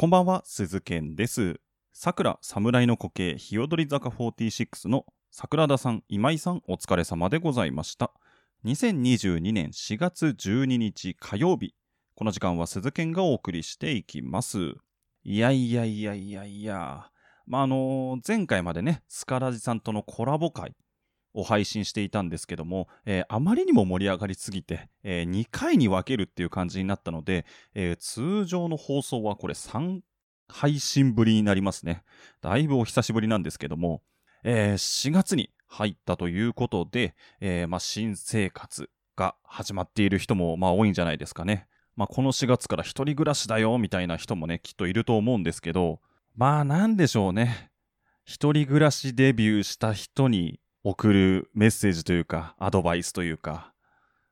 こんばんは、鈴健です。桜侍の固形日踊り坂46の桜田さん、今井さん、お疲れ様でございました。2022年4月12日火曜日、この時間は鈴健がお送りしていきます。いやいやいやいやいや、まあ、あの前回までね、スカラジさんとのコラボ会を配信していたんですけども、えーあまりにも盛り上がりすぎて、え2回に分けるっていう感じになったので、えー通常の放送はこれ3配信ぶりになりますね。だいぶお久しぶりなんですけども、えー4月に入ったということで、えーまあ、新生活が始まっている人もまあ多いんじゃないですかね。まあ、この4月から一人暮らしだよみたいな人もね、きっといると思うんですけど、まあなんでしょうね。一人暮らしデビューした人に送るメッセージというか、アドバイスというか、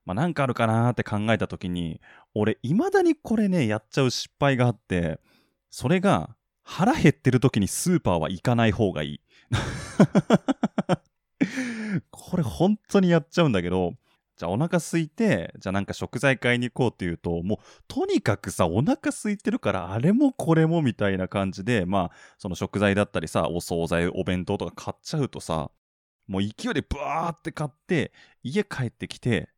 まあかあるかなーって考えた時に、俺、未だにこれね、やっちゃう失敗があって、それが、腹減ってる時にスーパーは行かない方がいい。これ本当にやっちゃうんだけど、じゃあお腹空いて、じゃあなんか食材買いに行こうっていうと、もうとにかくさ、お腹空いてるからあれもこれもみたいな感じで、まあその食材だったりさ、お惣菜、お弁当とか買っちゃうとさ、もう勢いでブワーって買って、家帰ってきて、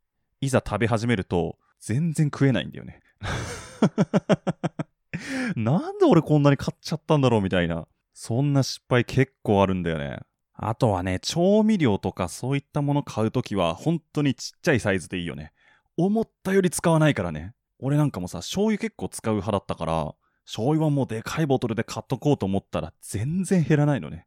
いざ食べ始めると、全然食えないんだよね。なんで俺こんなに買っちゃったんだろうみたいな。そんな失敗結構あるんだよね。あとはね、調味料とかそういったもの買うときは、本当にちっちゃいサイズでいいよね。思ったより使わないからね。俺なんかもさ、醤油結構使う派だったから、醤油はもうでかいボトルで買っとこうと思ったら、全然減らないのね。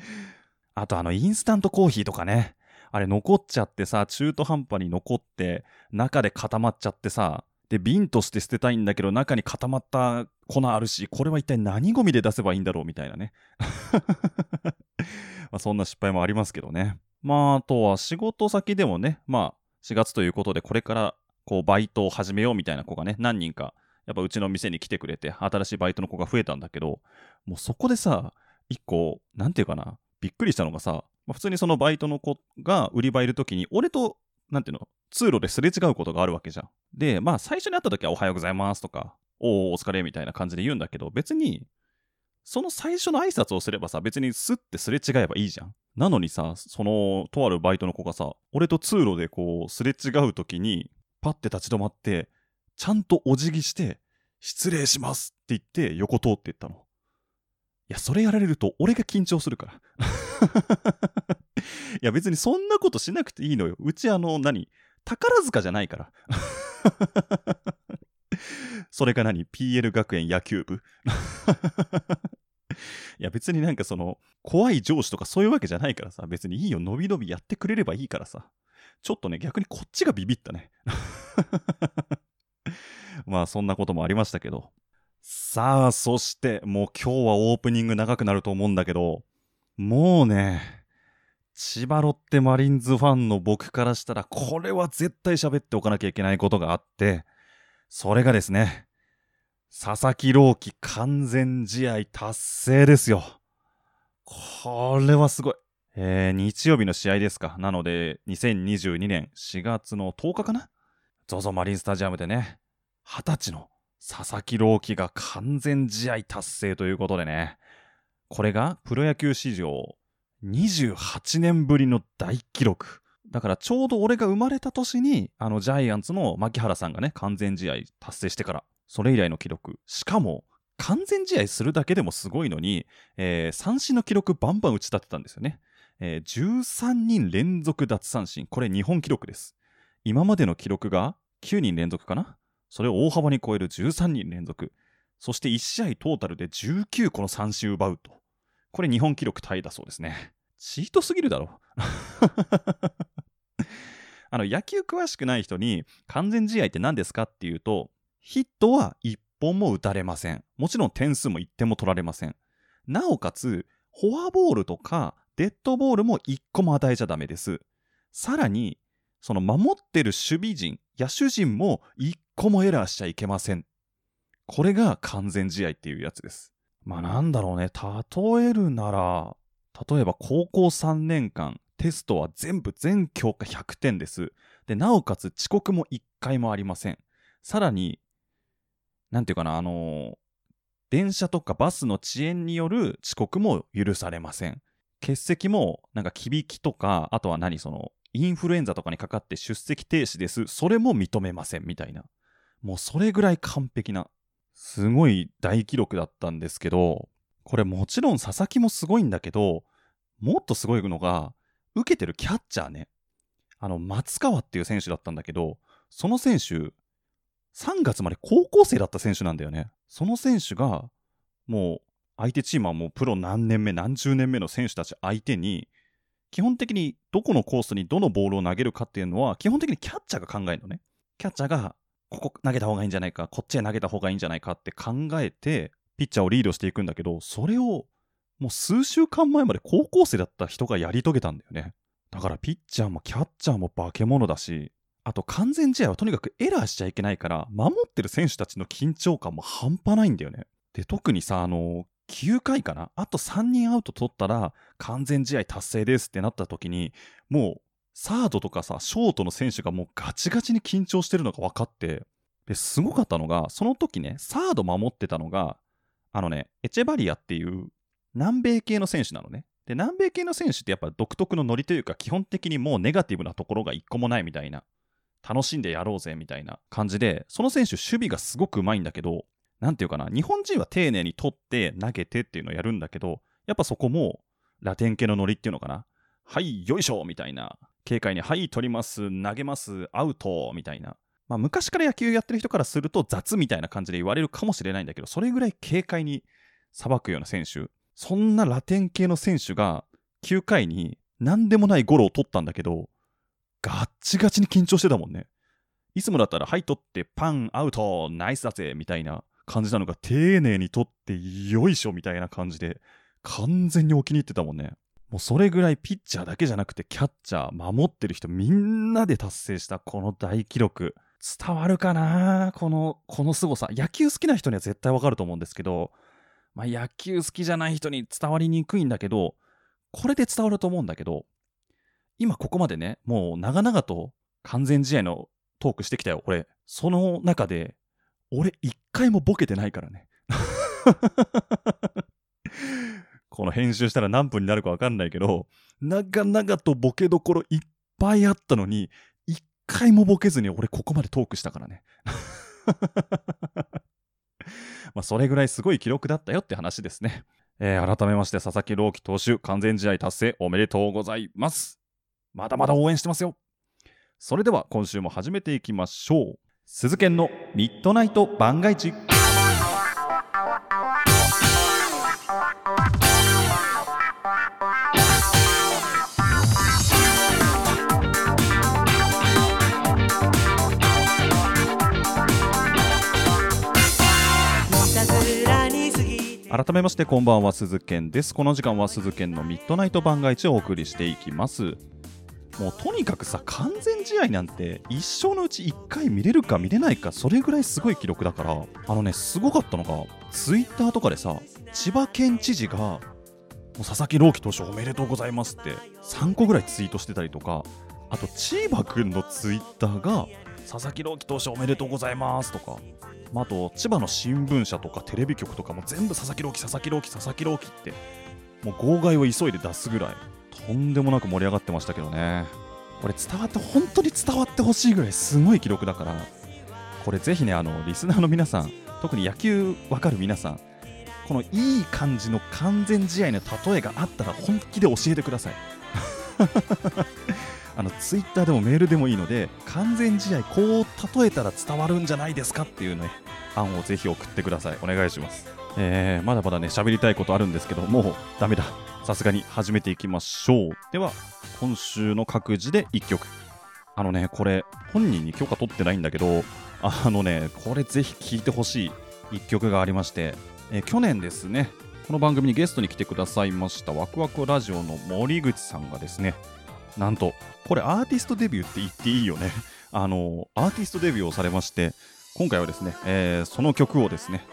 あとあの、インスタントコーヒーとかね。あれ残っちゃってさ、中途半端に残って、中で固まっちゃってさ、で、瓶として捨てたいんだけど、中に固まった粉あるし、これは一体何ゴミで出せばいいんだろうみたいなね。まそんな失敗もありますけどね。まあ、あとは仕事先でもね、まあ、4月ということで、これから、こう、バイトを始めようみたいな子がね、何人か、やっぱうちの店に来てくれて、新しいバイトの子が増えたんだけど、もうそこでさ、一個、なんていうかな、びっくりしたのがさ、まあ普通にそのバイトの子が売り場いるときに、俺と、なんていうの、通路ですれ違うことがあるわけじゃん。で、まあ最初に会ったときはおはようございますとか、おーお疲れみたいな感じで言うんだけど、別に、その最初の挨拶をすればさ、別にスッてすれ違えばいいじゃん。なのにさ、その、とあるバイトの子がさ、俺と通路でこう、すれ違うときに、パッて立ち止まって、ちゃんとお辞儀して、失礼しますって言って横通っていったの。いや、それやられると俺が緊張するから。いや、別にそんなことしなくていいのよ。うちあの、何宝塚じゃないから。それが何 ?PL 学園野球部 いや別になんかその怖い上司とかそういうわけじゃないからさ別にいいよ伸び伸びやってくれればいいからさちょっとね逆にこっちがビビったねまあそんなこともありましたけどさあそしてもう今日はオープニング長くなると思うんだけどもうね千葉ロッテマリンズファンの僕からしたらこれは絶対喋っておかなきゃいけないことがあってそれがですね佐々木朗希完全試合達成ですよ。これはすごい。えー、日曜日の試合ですか。なので、2022年4月の10日かな ?ZOZO マリンスタジアムでね、20歳の佐々木朗希が完全試合達成ということでね、これがプロ野球史上28年ぶりの大記録。だからちょうど俺が生まれた年に、あのジャイアンツの牧原さんがね、完全試合達成してから、それ以来の記録。しかも、完全試合するだけでもすごいのに、えー三振の記録バンバン打ち立てたんですよね。えー13人連続奪三振。これ日本記録です。今までの記録が9人連続かな？それを大幅に超える13人連続。そして1試合トータルで19個の三振奪うと。これ日本記録タイだそうですね。チートすぎるだろ。あの野球詳しくない人に完全試合って何ですかっていうと、ヒットは1本も打たれません。もちろん点数も1点も取られません。なおかつ、フォアボールとかデッドボールも1個も与えちゃダメです。さらに、その守ってる守備陣、野手陣も1個もエラーしちゃいけません。これが完全試合っていうやつです。まあなんだろうね、例えるなら、例えば高校3年間、テストは全部全教科100点です。で、なおかつ遅刻も1回もありません。さらに、なんていうかな、あのー電車とかバスの遅延による遅刻も許されません。欠席も、なんか、きびきとか、あとは何、その、インフルエンザとかにかかって出席停止です。それも認めません、みたいな。もうそれぐらい完璧な、すごい大記録だったんですけど、これもちろん佐々木もすごいんだけど、もっとすごいのが、受けてるキャッチャーね。あの、松川っていう選手だったんだけど、その選手、3月まで高校生だった選手なんだよね。その選手が、もう、相手チームはもうプロ何年目、何十年目の選手たち相手に、基本的にどこのコースにどのボールを投げるかっていうのは、基本的にキャッチャーが考えるのね。キャッチャーが、ここ投げた方がいいんじゃないか、こっちへ投げた方がいいんじゃないかって考えて、ピッチャーをリードしていくんだけど、それを、もう数週間前まで高校生だった人がやり遂げたんだよね。だからピッチャーもキャッチャーも化け物だし、あと完全試合はとにかくエラーしちゃいけないから、守ってる選手たちの緊張感も半端ないんだよね。で、特にさ、あの、9回かな？あと3人アウト取ったら完全試合達成ですってなった時に、もうサードとかさ、ショートの選手がもうガチガチに緊張してるのが分かって、で、すごかったのが、その時ね、サード守ってたのが、あのね、エチェバリアっていう南米系の選手なのね。で、南米系の選手ってやっぱ独特のノリというか、基本的にもうネガティブなところが一個もないみたいな、楽しんでやろうぜみたいな感じで、その選手守備がすごくうまいんだけど、なんていうかな、日本人は丁寧に取って投げてっていうのをやるんだけど、やっぱそこもラテン系のノリっていうのかな。はい、よいしょみたいな。軽快に、はい、取ります、投げます、アウトみたいな。まあ、昔から野球やってる人からすると雑みたいな感じで言われるかもしれないんだけど、それぐらい軽快にさばくような選手。そんなラテン系の選手が9回に何でもないゴロを取ったんだけど、ガッチガチに緊張してたもんね。いつもだったら、はい、取って、パン、アウト、ナイスだぜ、みたいな感じなのが、丁寧に取って、よいしょ、みたいな感じで、完全にお気に入ってたもんね。もうそれぐらいピッチャーだけじゃなくて、キャッチャー、守ってる人みんなで達成したこの大記録。伝わるかな？この、この凄さ。野球好きな人には絶対わかると思うんですけど、まあ野球好きじゃない人に伝わりにくいんだけど、これで伝わると思うんだけど、今ここまでね、もう長々と完全試合のトークしてきたよ、俺。その中で、俺一回もボケてないからね。この編集したら何分になるかわかんないけど、長々とボケどころいっぱいあったのに、一回もボケずに俺ここまでトークしたからね。まあそれぐらいすごい記録だったよって話ですね。えー改めまして佐々木朗希投手完全試合達成おめでとうございます。まだまだ応援してますよ。それでは今週も始めていきましょう。鈴研のミッドナイト番外地。改めましてこんばんは鈴研です。この時間は鈴研のミッドナイト番外地をお送りしていきます。もうとにかくさ完全試合なんて一生のうち1回見れるか見れないかそれぐらいすごい記録だから。あのねすごかったのがツイッターとかでさ千葉県知事が佐々木朗希投手おめでとうございますって3個ぐらいツイートしてたりとかあと千葉くんのツイッターが佐々木朗希投手おめでとうございますとか。まあ、あと千葉の新聞社とかテレビ局とかも全部佐々木朗希佐々木朗希佐々木朗希って。もう号外を急いで出すぐらい。とんでもなく盛り上がってましたけどね。これ伝わって本当に伝わってほしいぐらいすごい記録だから。これぜひねあのリスナーの皆さん特に野球わかる皆さんこのいい感じの完全試合の例えがあったら本気で教えてください。あのツイッターでもメールでもいいので完全試合こう例えたら伝わるんじゃないですかっていうね案をぜひ送ってください。お願いします。えー、まだまだね喋りたいことあるんですけどもうダメだ。さすがに始めていきましょう。では今週の各自で1曲。あのねこれ本人に許可取ってないんだけどあのねこれぜひ聴いてほしい1曲がありまして、えー去年ですねこの番組にゲストに来てくださいましたワクワクラジオの森口さんがですねなんとこれアーティストデビューって言っていいよね あのアーティストデビューをされまして今回はですね、えーその曲をですね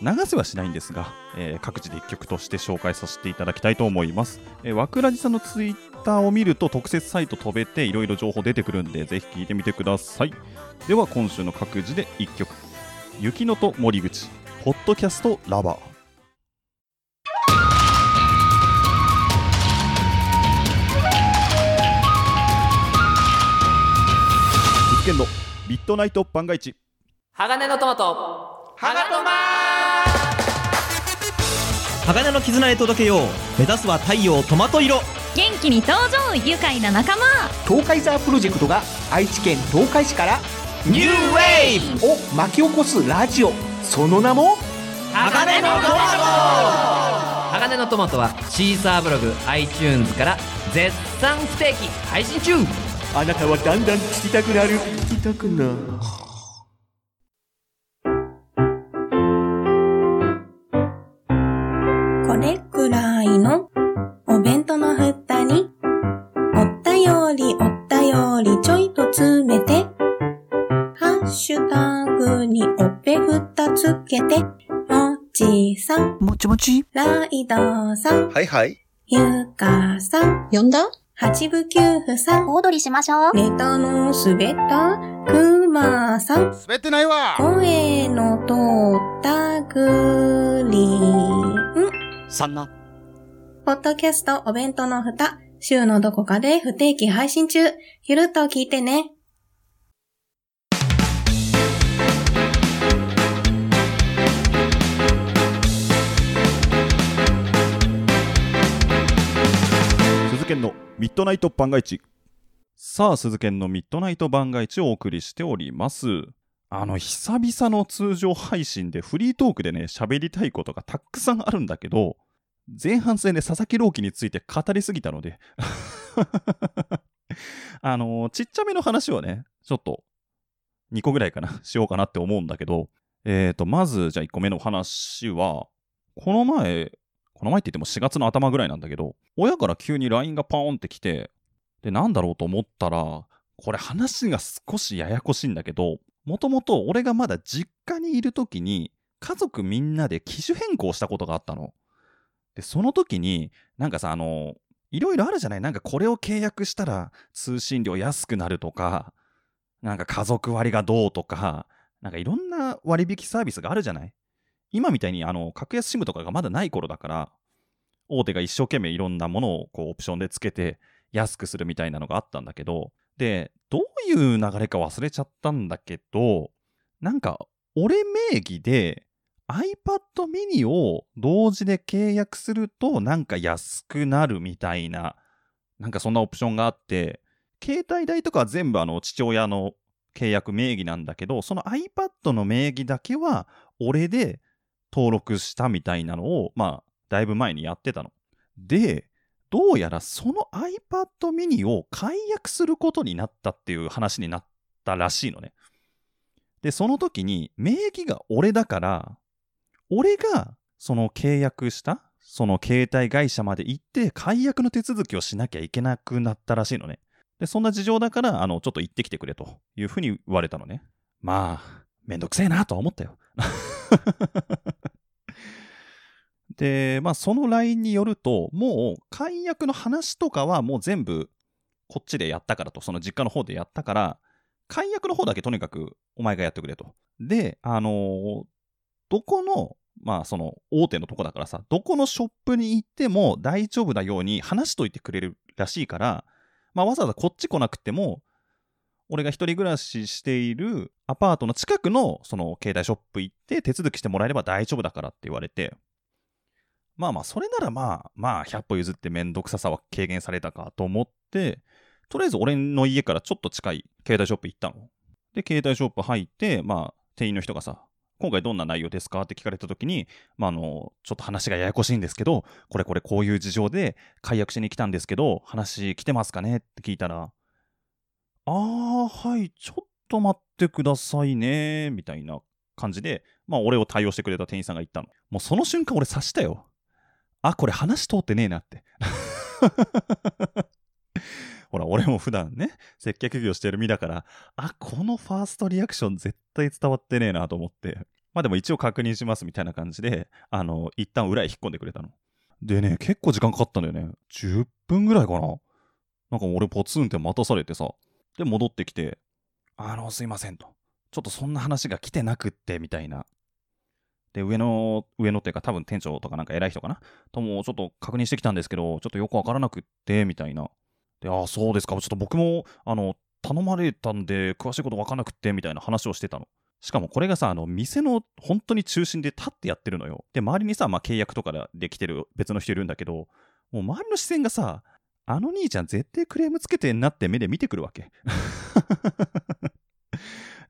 流せはしないんですが、えー各自で1曲として紹介させていただきたいと思います。えー、わくらじさんのツイッターを見ると特設サイト飛べていろいろ情報出てくるんでぜひ聞いてみてください。では今週の各自で1曲。雪乃と森口ポッドキャストラバー実験のミッドナイト番外地鋼のトマト。ハガトマ鋼の絆へ届けよう。目指すは太陽トマト色。元気に登場愉快な仲間。東海ザープロジェクトが愛知県東海市からニューウェイブを巻き起こすラジオ。その名も鋼のトマト。鋼のトマトはシーサーブログ iTunes から絶賛不定期配信中あなたはだんだん聞きたくなる。聞きたくなる。これくらいのお弁当の蓋に、おったよりおったよりちょいと詰めて、ハッシュタグにおっぺふたつけて、もちさん、もちもち。ライドさん、はいはい。ゆかさん、呼んだ？八部九夫さん、小躍りしましょう。ネタの滑ったくまさん、滑ってないわ。声の通ったグリーン。さんなポッドキャストお弁当の蓋、週のどこかで不定期配信中。ゆるっと聞いてね。鈴のミッドナイト番外地。さあ鈴研のミッドナイト番外地をお送りしております。あの久々の通常配信でフリートークでね喋りたいことがたくさんあるんだけど前半戦で佐々木朗希について語りすぎたので あのちっちゃめの話をねちょっと2個ぐらいかなしようかなって思うんだけどえーとまずじゃあ1個目の話はこの前この前って言っても4月の頭ぐらいなんだけど、親から急に LINE がパーンって来て、で、なんだろうと思ったら、これ話が少しややこしいんだけど、もともと俺がまだ実家にいる時に、家族みんなで機種変更したことがあったの。で、その時に、なんかさ、あの、いろいろあるじゃない？なんかこれを契約したら通信料安くなるとか、なんか家族割がどうとか、なんかいろんな割引サービスがあるじゃない？今みたいにあの格安 SIM とかがまだない頃だから、大手が一生懸命いろんなものをこうオプションでつけて安くするみたいなのがあったんだけど、で、どういう流れか忘れちゃったんだけど、なんか俺名義で iPad mini を同時で契約するとなんか安くなるみたいな、なんかそんなオプションがあって、携帯代とかは全部あの父親の契約名義なんだけど、その iPad の名義だけは俺で登録したみたいなのを、まあ、だいぶ前にやってたの。で、どうやらその iPad mini を解約することになったっていう話になったらしいのね。で、その時に名義が俺だから、俺がその契約した、その携帯会社まで行って解約の手続きをしなきゃいけなくなったらしいのね。で、そんな事情だから、あの、ちょっと行ってきてくれというふうに言われたのね。まあ、めんどくせえなとは思ったよ。で、まあ、その LINE によると、もう解約の話とかはもう全部こっちでやったからと、その実家の方でやったから、解約の方だけとにかくお前がやってくれと。で、あのーどこの、まあその大手のとこだからさ、どこのショップに行っても大丈夫なように話しといてくれるらしいから、まあわざわざこっち来なくても、俺が一人暮らししているアパートの近くのその携帯ショップ行って手続きしてもらえれば大丈夫だからって言われて、まあまあ、それならまあ、まあ、100歩譲ってめんどくささは軽減されたかと思って、とりあえず俺の家からちょっと近い携帯ショップ行ったの。で、携帯ショップ入って、まあ、店員の人がさ、今回どんな内容ですか？って聞かれた時に、まあ、あの、ちょっと話がややこしいんですけど、これこれこういう事情で解約しに来たんですけど、話来てますかね？って聞いたら、あー、はい、ちょっと待ってくださいね、みたいな感じで、まあ、俺を対応してくれた店員さんが言ったの。もうその瞬間俺察したよ。あ、これ話通ってねえなって。ほら、俺も普段ね、接客業してる身だから、あ、このファーストリアクション絶対伝わってねえなと思って。まあでも一応確認しますみたいな感じで、あの、一旦裏へ引っ込んでくれたの。でね、結構時間かかったんだよね。10分ぐらいかな。なんか俺ポツンって待たされてさ。で、戻ってきて、あの、すいませんと。ちょっとそんな話が来てなくって、みたいな。で、上の、上のっていうか多分店長とかなんか偉い人かなともちょっと確認してきたんですけど、ちょっとよくわからなくって、みたいな。で、ああ、そうですか。ちょっと僕も、あの、頼まれたんで、詳しいことわかんなくって、みたいな話をしてたの。しかもこれがさ、あの、店の本当に中心で立ってやってるのよ。で、周りにさ、まあ、契約とかで来てる別の人いるんだけど、もう周りの視線がさ、あの兄ちゃん絶対クレームつけてんなって目で見てくるわけ。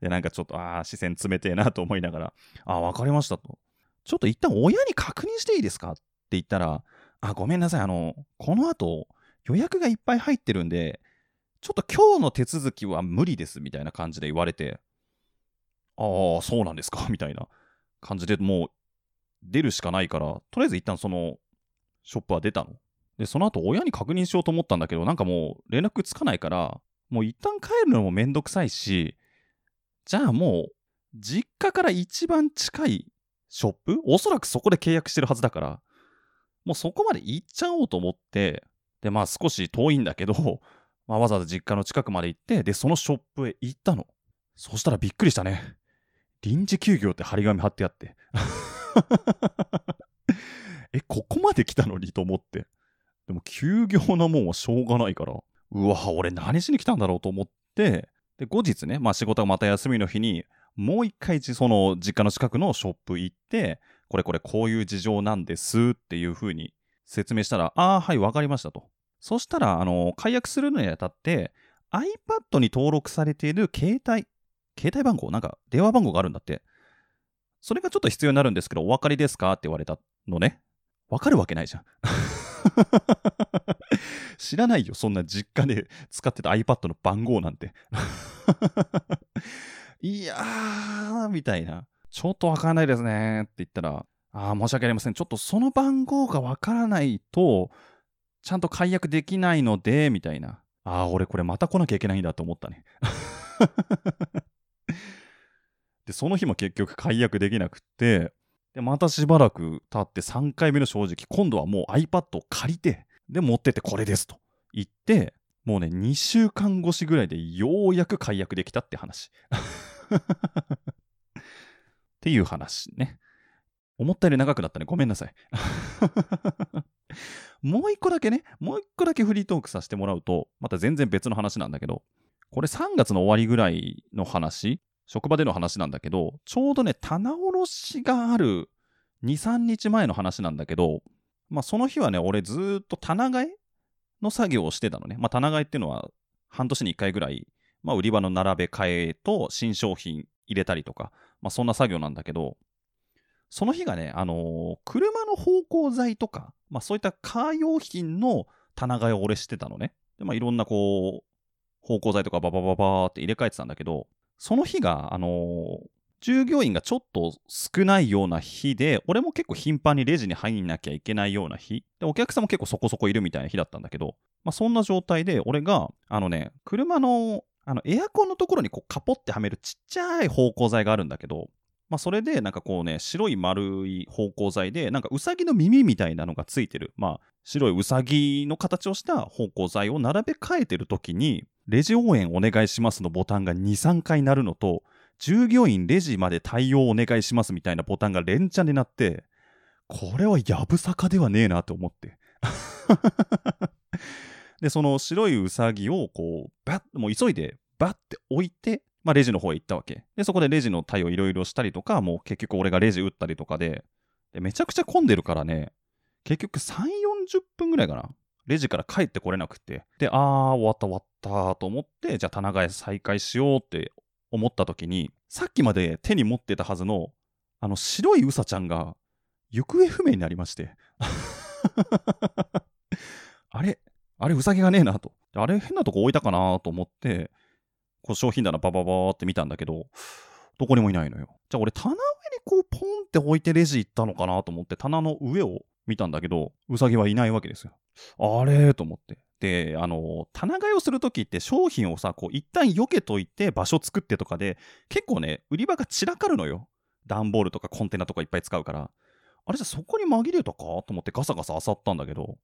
で、なんかちょっと、ああ、視線冷てえなと思いながら、ああ、わかりましたと。ちょっと一旦親に確認していいですか？って言ったら、あ、ごめんなさい、あの、この後、予約がいっぱい入ってるんで、ちょっと今日の手続きは無理ですみたいな感じで言われて、ああ、そうなんですか？みたいな感じでもう出るしかないから、とりあえず一旦そのショップは出たの。で、その後親に確認しようと思ったんだけど、なんかもう連絡つかないから、もう一旦帰るのもめんどくさいし、じゃあもう実家から一番近いショップおそらくそこで契約してるはずだから、もうそこまで行っちゃおうと思って、で、まあ少し遠いんだけど、まあわざわざ実家の近くまで行って、で、そのショップへ行ったの。そしたらびっくりしたね。臨時休業って張り紙貼ってあって。え、ここまで来たのにと思って。でも休業なもんはしょうがないから、うわ、俺何しに来たんだろうと思って、で、後日ね、まあ仕事がまた休みの日に、もう一回その実家の近くのショップ行って、これこれこういう事情なんですっていう風に説明したら、ああ、はい、わかりましたと。そしたら、あの、解約するのにあたって、iPad に登録されている携帯、携帯番号なんか電話番号があるんだって。それがちょっと必要になるんですけど、お分かりですかって言われたのね。わかるわけないじゃん。知らないよ、そんな実家で使ってた iPad の番号なんて。いやー、みたいな。ちょっとわからないですねって言ったら、あー申し訳ありません。ちょっとその番号がわからないと、ちゃんと解約できないので、みたいな。ああ、俺これまた来なきゃいけないんだと思ったね。で、その日も結局解約できなくって、で、またしばらく経って3回目の正直、今度はもう iPad を借りて、で、持ってってこれですと言って、もうね、2週間越しぐらいでようやく解約できたって話。っていう話ね。思ったより長くなったね。ごめんなさい。もう一個だけね、もう一個だけフリートークさせてもらうと、また全然別の話なんだけど、これ3月の終わりぐらいの話、職場での話なんだけど、ちょうどね、棚卸しがある2、3日前の話なんだけど、まあその日はね、俺ずっと棚替えの作業をしてたのね。まあ棚替えっていうのは半年に1回ぐらい、まあ売り場の並べ替えと新商品入れたりとか、まあそんな作業なんだけど、その日がね、あのー車の芳香剤とか、まあそういったカー用品の棚替えを俺してたのね。で、まあいろんなこう、芳香剤とかババババーって入れ替えてたんだけど、その日が、あのー従業員がちょっと少ないような日で、俺も結構頻繁にレジに入んなきゃいけないような日。で、お客さんも結構そこそこいるみたいな日だったんだけど、まあそんな状態で、俺が、あのね、車の、あの、エアコンのところにこうカポってはめるちっちゃい芳香剤があるんだけど、まあそれでなんかこうね、白い丸い芳香剤で、なんかウサギの耳みたいなのがついてる、まあ白いウサギの形をした芳香剤を並べ替えてる時に、レジ応援お願いしますのボタンが2、3回鳴るのと、従業員レジまで対応お願いしますみたいなボタンが連チャンになって、これはやぶさかではねえなと思って。で、その白いウサギをこう、バッ、もう急いでバッて置いて、まあレジの方へ行ったわけ。で、そこでレジの対応いろいろしたりとか、もう結局俺がレジ打ったりとかで、でめちゃくちゃ混んでるからね、結局3、40分ぐらいかな。レジから帰ってこれなくて。で、あー、終わった終わったと思って、じゃあ棚替え再開しようって思った時に、さっきまで手に持ってたはずの、あの白いウサちゃんが行方不明になりまして。あれあれウサギがねえなと。あれ変なとこ置いたかなと思って、こう商品棚バババーって見たんだけど、どこにもいないのよ。じゃあ俺棚上にこうポンって置いてレジ行ったのかなと思って棚の上を見たんだけど、ウサギはいないわけですよ。あれと思って。で、あの、棚替えをするときって商品をさ、こう一旦避けといて場所作ってとかで、結構ね、売り場が散らかるのよ。段ボールとかコンテナとかいっぱい使うから。あれじゃそこに紛れたかと思ってガサガサ漁ったんだけど、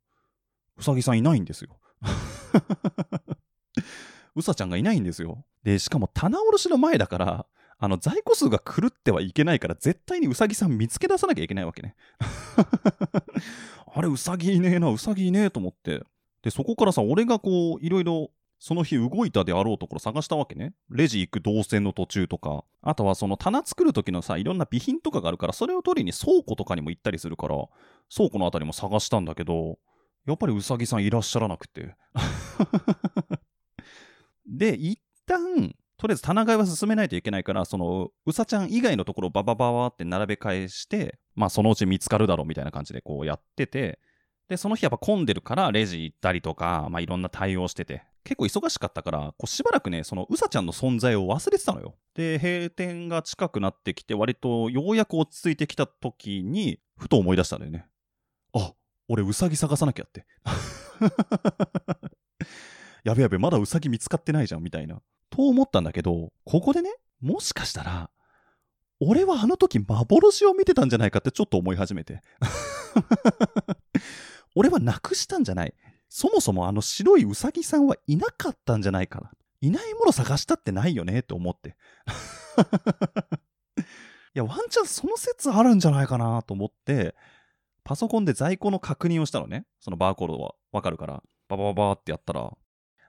うさぎさんいないんですよ。うさちゃんがいないんですよ。で、しかも棚卸しの前だから、あの在庫数が狂ってはいけないから絶対にウサギさん見つけ出さなきゃいけないわけね あれウサギいねえなウサギいねえと思ってでそこからさ俺がこういろいろその日動いたであろうところ探したわけね。レジ行く動線の途中とか、あとはその棚作る時のさ、いろんな備品とかがあるから、それを取りに倉庫とかにも行ったりするから、倉庫のあたりも探したんだけど、やっぱりうさぎさんいらっしゃらなくて。で、一旦、とりあえず棚替えは進めないといけないから、その、うさちゃん以外のところをババババって並べ替えして、まあそのうち見つかるだろうみたいな感じでこうやってて、で、その日やっぱ混んでるからレジ行ったりとか、まあいろんな対応してて、結構忙しかったから、こうしばらくね、そのうさちゃんの存在を忘れてたのよ。で、閉店が近くなってきて、割とようやく落ち着いてきた時に、ふと思い出したんだよね。あ、俺うさぎ探さなきゃって。やべやべ、まだうさぎ見つかってないじゃん、みたいな。と思ったんだけど、ここでね、もしかしたら、俺はあの時幻を見てたんじゃないかってちょっと思い始めて。俺はなくしたんじゃない。そもそもあの白いうさぎさんはいなかったんじゃないかな。いないもの探したってないよねって思って。いや、ワンチャンその説あるんじゃないかなと思って、パソコンで在庫の確認をしたのね。そのバーコードはわかるから、ババババってやったら、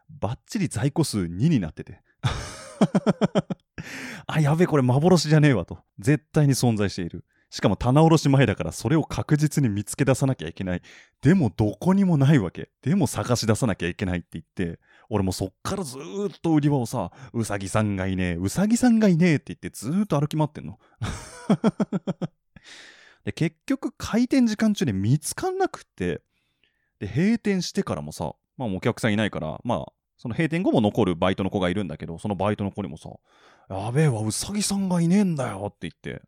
バッチリ在庫数2になってて。あ、やべえ、これ幻じゃねえわと。絶対に存在している。しかも棚卸し前だからそれを確実に見つけ出さなきゃいけない。でもどこにもないわけ。でも探し出さなきゃいけないって言って、俺もそっからずーっと売り場をさ、うさぎさんがいねえ、うさぎさんがいねえって言ってずーっと歩き回ってんの。で、結局開店時間中で見つかんなくって、で、閉店してからもさ、まあお客さんいないから、まあ、その閉店後も残るバイトの子がいるんだけど、そのバイトの子にもさ、やべえわ、うさぎさんがいねえんだよって言って、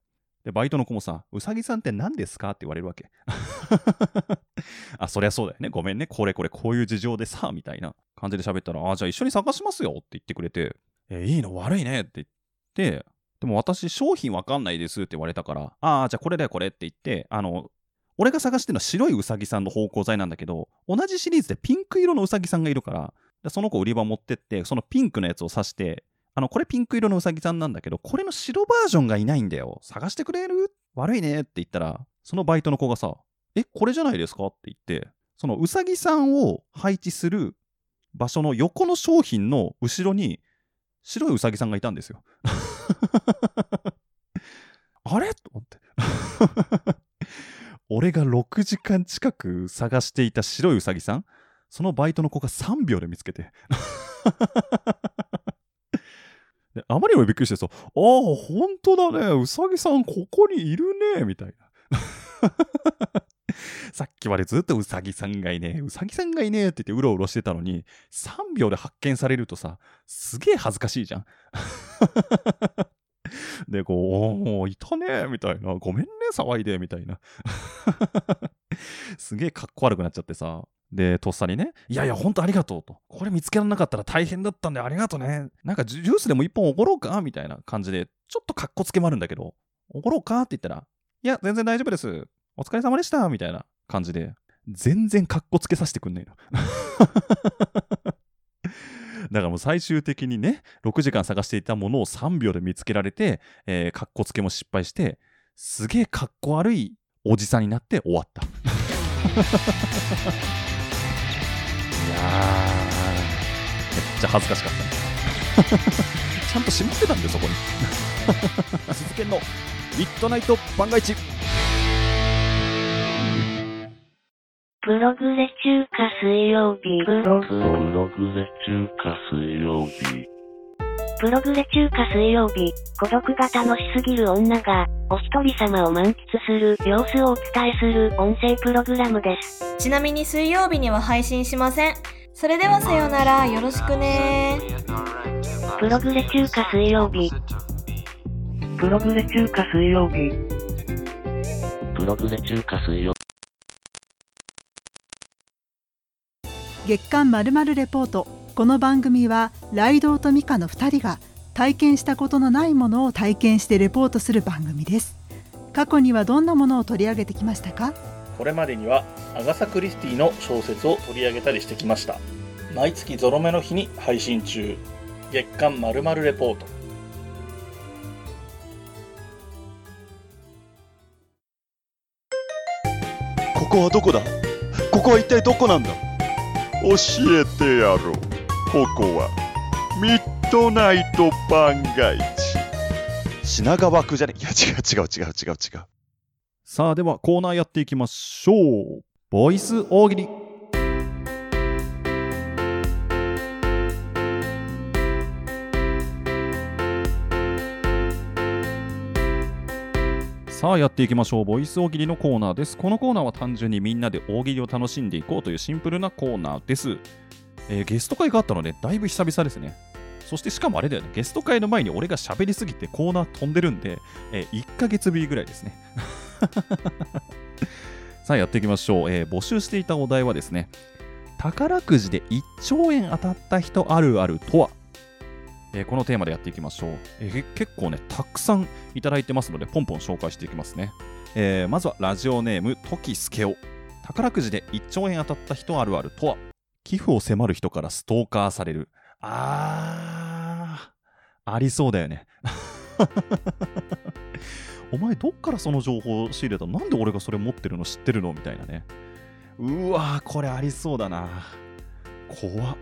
で、バイトの子もさ、うさぎさんって何ですか？って言われるわけ。あ、そりゃそうだよね。ごめんね。これこれこういう事情でさ、みたいな感じで喋ったら、あ、じゃあ一緒に探しますよって言ってくれて、え、いいの？悪いねって言って、でも私商品わかんないですって言われたから、ああ、じゃあこれだよこれって言って、あの、俺が探してるのは白いうさぎさんの芳香剤なんだけど、同じシリーズでピンク色のうさぎさんがいるから、その子売り場持ってって、そのピンクのやつを刺して、あの、これピンク色のうさぎさんなんだけど、これの白バージョンがいないんだよ。探してくれる？悪いねって言ったら、そのバイトの子がさ、え、これじゃないですかって言って、そのうさぎさんを配置する場所の横の商品の後ろに、白いうさぎさんがいたんですよ。あれ？と思って。俺が6時間近く探していた白いうさぎさんそのバイトの子が3秒で見つけて。であまりにもびっくりしてさ、ああ、本当だね、うさぎさんここにいるね、みたいな。さっきまでずっとうさぎさんがいねえ、うさぎさんがいねえって言ってうろうろしてたのに、3秒で発見されるとさ、すげえ恥ずかしいじゃん。で、こう、おーいたねみたいな。ごめんね、騒いで、みたいな。すげえかっこ悪くなっちゃってさ。で、とっさにね、いやいや、ほんとありがとうと。これ見つけられなかったら大変だったんでありがとうね。なんかジュースでも一本おごろうか？みたいな感じで、ちょっとかっこつけもあるんだけど、おごろうか？って言ったら、いや、全然大丈夫です。お疲れ様でした。みたいな感じで、全然かっこつけさせてくんないの。だからもう最終的にね、6時間探していたものを3秒で見つけられて、えー、かっこつけも失敗して、すげえかっこ悪いおじさんになって終わった。めっちゃ恥ずかしかった。ちゃんと閉まってたんで、そこに。鈴研のミッドナイト番外地。プログレ中華水曜日。プロプログレ中華水曜日。プログレ中華水曜日。孤独が楽しすぎる女が、お一人様を満喫する様子をお伝えする音声プログラムです。ちなみに水曜日には配信しません。それではさようなら、よろしくねプログレ中華水曜日。プログレ中華水曜日。プログレ中華水曜月刊まるまるレポートこの番組はライドウとミカの2人が体験したことのないものを体験してレポートする番組です。過去にはどんなものを取り上げてきましたか？これまでにはアガサ・クリスティの小説を取り上げたりしてきました。毎月ゾロ目の日に配信中。月刊まるまるレポート。ここはどこだ？ここは一体どこなんだ？教えてやろう。ここはミッドナイト番外地品川区じゃね？いや違う違う違う違う違う。さあではコーナーやっていきましょう。ボイス大喜利。さあやっていきましょう。ボイス大喜利のコーナーです。このコーナーは単純にみんなで大喜利を楽しんでいこうというシンプルなコーナーです、えーゲスト会があったのでだいぶ久々ですね。そしてしかもあれだよね。ゲスト会の前に俺が喋りすぎてコーナー飛んでるんで、え1ヶ月ぶりぐらいですね。さあやっていきましょう、えー募集していたお題はですね宝くじで1兆円当たった人あるあるとは、えーこのテーマでやっていきましょう、えー結構ねたくさんいただいてますのでポンポン紹介していきますね、えーまずはラジオネームトキスケオ。宝くじで1兆円当たった人あるあるとは？寄付を迫る人からストーカーされるあーありそうだよね お前どっからその情報を仕入れたの？なんで俺がそれ持ってるの知ってるの？みたいなね。うわーこれありそうだな。怖っ。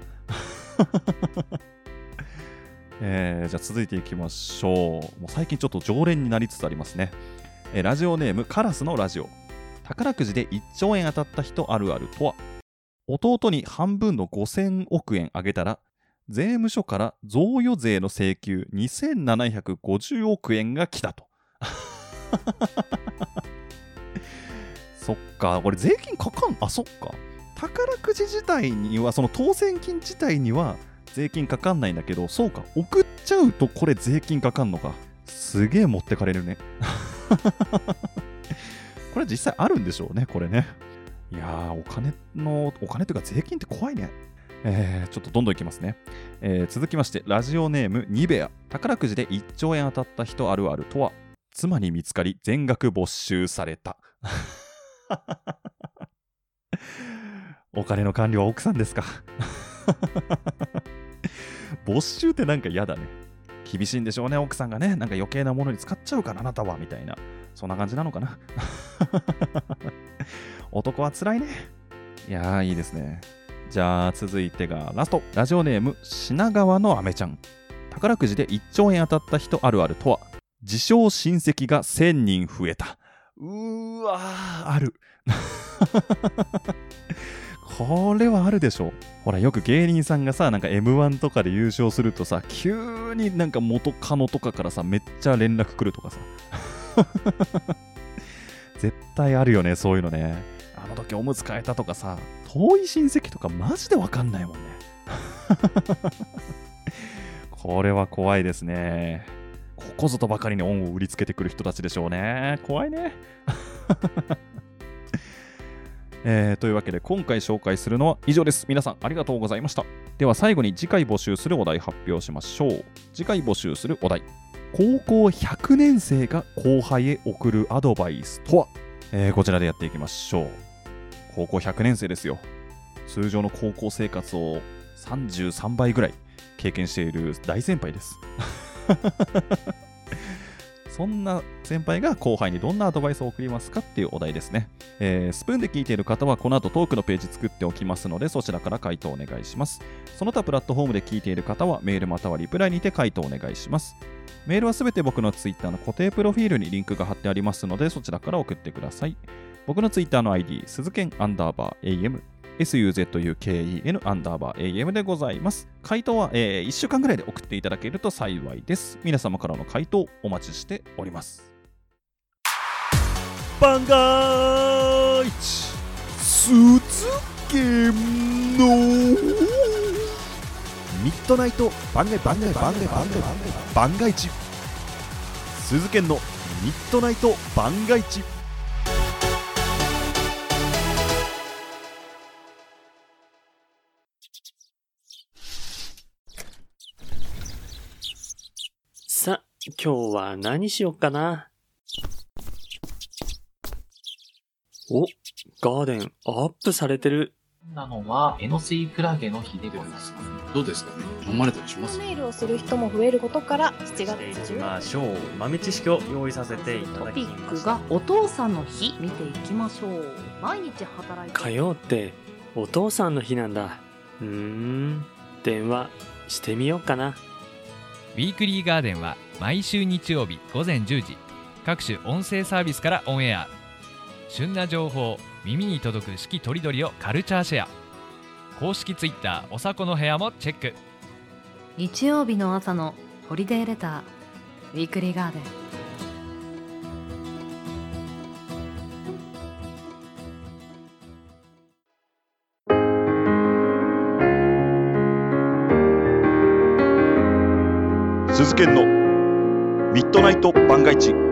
えーじゃあ続いていきましょう。もう最近ちょっと常連になりつつありますね。えーラジオネームカラスのラジオ。宝くじで1兆円当たった人あるあるとは？弟に半分の5000億円あげたら税務署から贈与税の請求2750億円が来たと。そっか、これ税金かかん、あ、そっか。宝くじ自体には、その当選金自体には税金かかんないんだけど、そうか、送っちゃうとこれ税金かかんのか。すげえ持ってかれるね。これ実際あるんでしょうね、これね。いや、お金の、お金というか税金って怖いね。えー、ちょっとどんどんいきますね。えー続きまして、ラジオネームニベア。宝くじで1兆円当たった人あるあるとは、妻に見つかり全額没収された。お金の管理は奥さんですか？没収ってなんか嫌だね。厳しいんでしょうね、奥さんがね。なんか余計なものに使っちゃうから、あなたは、みたいな。そんな感じなのかな？男は辛いね。いやー、いいですね。じゃあ、続いてがラスト。ラジオネーム、品川のアメちゃん。宝くじで1兆円当たった人あるあるとは、自称親戚が1000人増えた。うーわー、ある。これはあるでしょ。ほら、よく芸人さんがさ、なんか M1 とかで優勝するとさ、急になんか元カノとかからさ、めっちゃ連絡来るとかさ。絶対あるよね、そういうのね。時おむつ替えたとかさ、遠い親戚とかマジでわかんないもんね。これは怖いですね。ここぞとばかりに恩を売りつけてくる人たちでしょうね。怖いね。えーというわけで今回紹介するのは以上です。皆さんありがとうございました。では最後に次回募集するお題発表しましょう。次回募集するお題。高校100年生が後輩へ送るアドバイスとは、えーこちらでやっていきましょう。高校100年生ですよ。通常の高校生活を33倍ぐらい経験している大先輩です。そんな先輩が後輩にどんなアドバイスを送りますかっていうお題ですね。えースプーンで聞いている方はこの後トークのページ作っておきますのでそちらから回答お願いします。その他プラットフォームで聞いている方はメールまたはリプライにて回答お願いします。メールはすべて僕の Twitter の固定プロフィールにリンクが貼ってありますのでそちらから送ってください。僕の Twitter の ID、鈴剣アンダーバー AM、suzuken アンダーバー AM でございます。回答は、え1週間ぐらいで送っていただけると幸いです。皆様からの回答お待ちしております。番外地鈴剣のミッドナイト番外番外番外番外番外地鈴剣のミッドナイト番外地今日は何しよっかな？お、ガーデンアップされてる。なのは、エノスイクラゲのヒデブです。どうですかね？飲まれたりします？メールをする人も増えることから7月行きましょう豆知識を用意させていただきトピックがお父さんの日見ていきましょう。毎日働いて。火曜ってお父さんの日なんだ。うーん。電話してみようかな。ウィークリーガーデンは毎週日曜日午前10時各種音声サービスからオンエア。旬な情報耳に届く四季とりどりをカルチャーシェア。公式ツイッターおさこの部屋もチェック。日曜日の朝のホリデーレターウィークリーガーデン。鈴研のミッドナイト番外地。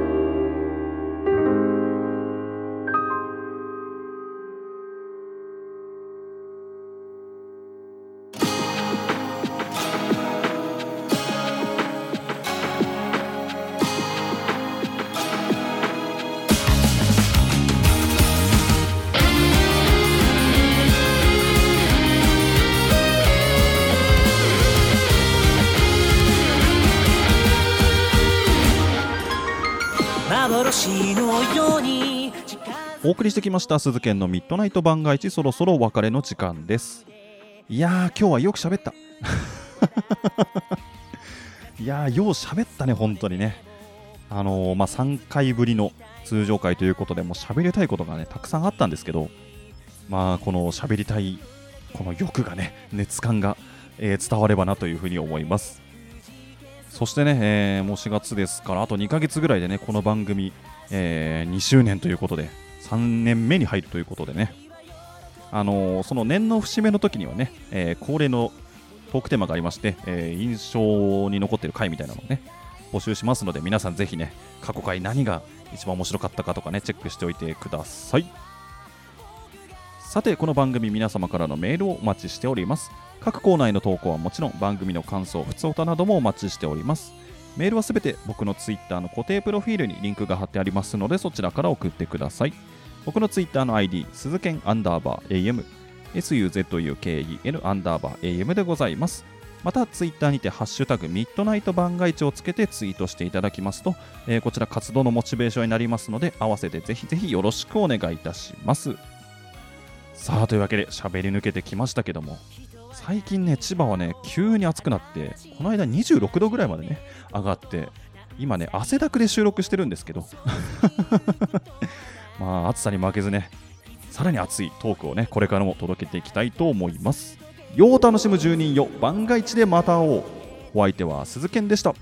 してきました。鈴研のミッドナイト番外地。そろそろお別れの時間です。いやー今日はよく喋った。いやーよう喋ったね本当にね。あのーまあ3回ぶりの通常回ということでもう喋りたいことがねたくさんあったんですけどまあこの喋りたいこの欲がね熱感が、えー伝わればなというふうに思います。そしてね、えーもう4月ですから、あと2ヶ月ぐらいでね、この番組、えー2周年ということで、3年目に入るということでね、あのーその年の節目の時にはね、えー恒例のトークテーマがありまして、えー印象に残ってる回みたいなのをね、募集しますので、皆さんぜひね、過去回何が一番面白かったかとかね、チェックしておいてください。さてこの番組皆様からのメールをお待ちしております。各コーナーへの投稿はもちろん番組の感想ふつおたなどもお待ちしております。メールはすべて僕のツイッターの固定プロフィールにリンクが貼ってありますのでそちらから送ってください。僕のツイッターの ID 鈴剣アンダーバー AM SUZUKEN アンダーバー AM でございます。またツイッターにてハッシュタグミッドナイト番外地をつけてツイートしていただきますと、えーこちら活動のモチベーションになりますので合わせてぜひぜひよろしくお願いいたします。さあというわけで喋り抜けてきましたけども最近ね千葉はね急に暑くなってこの間26度ぐらいまでね上がって今ね汗だくで収録してるんですけど。まあ暑さに負けずねさらに熱いトークをねこれからも届けていきたいと思います。よう楽しむ住人よ番外地でまた会おう。お相手は鈴健でした。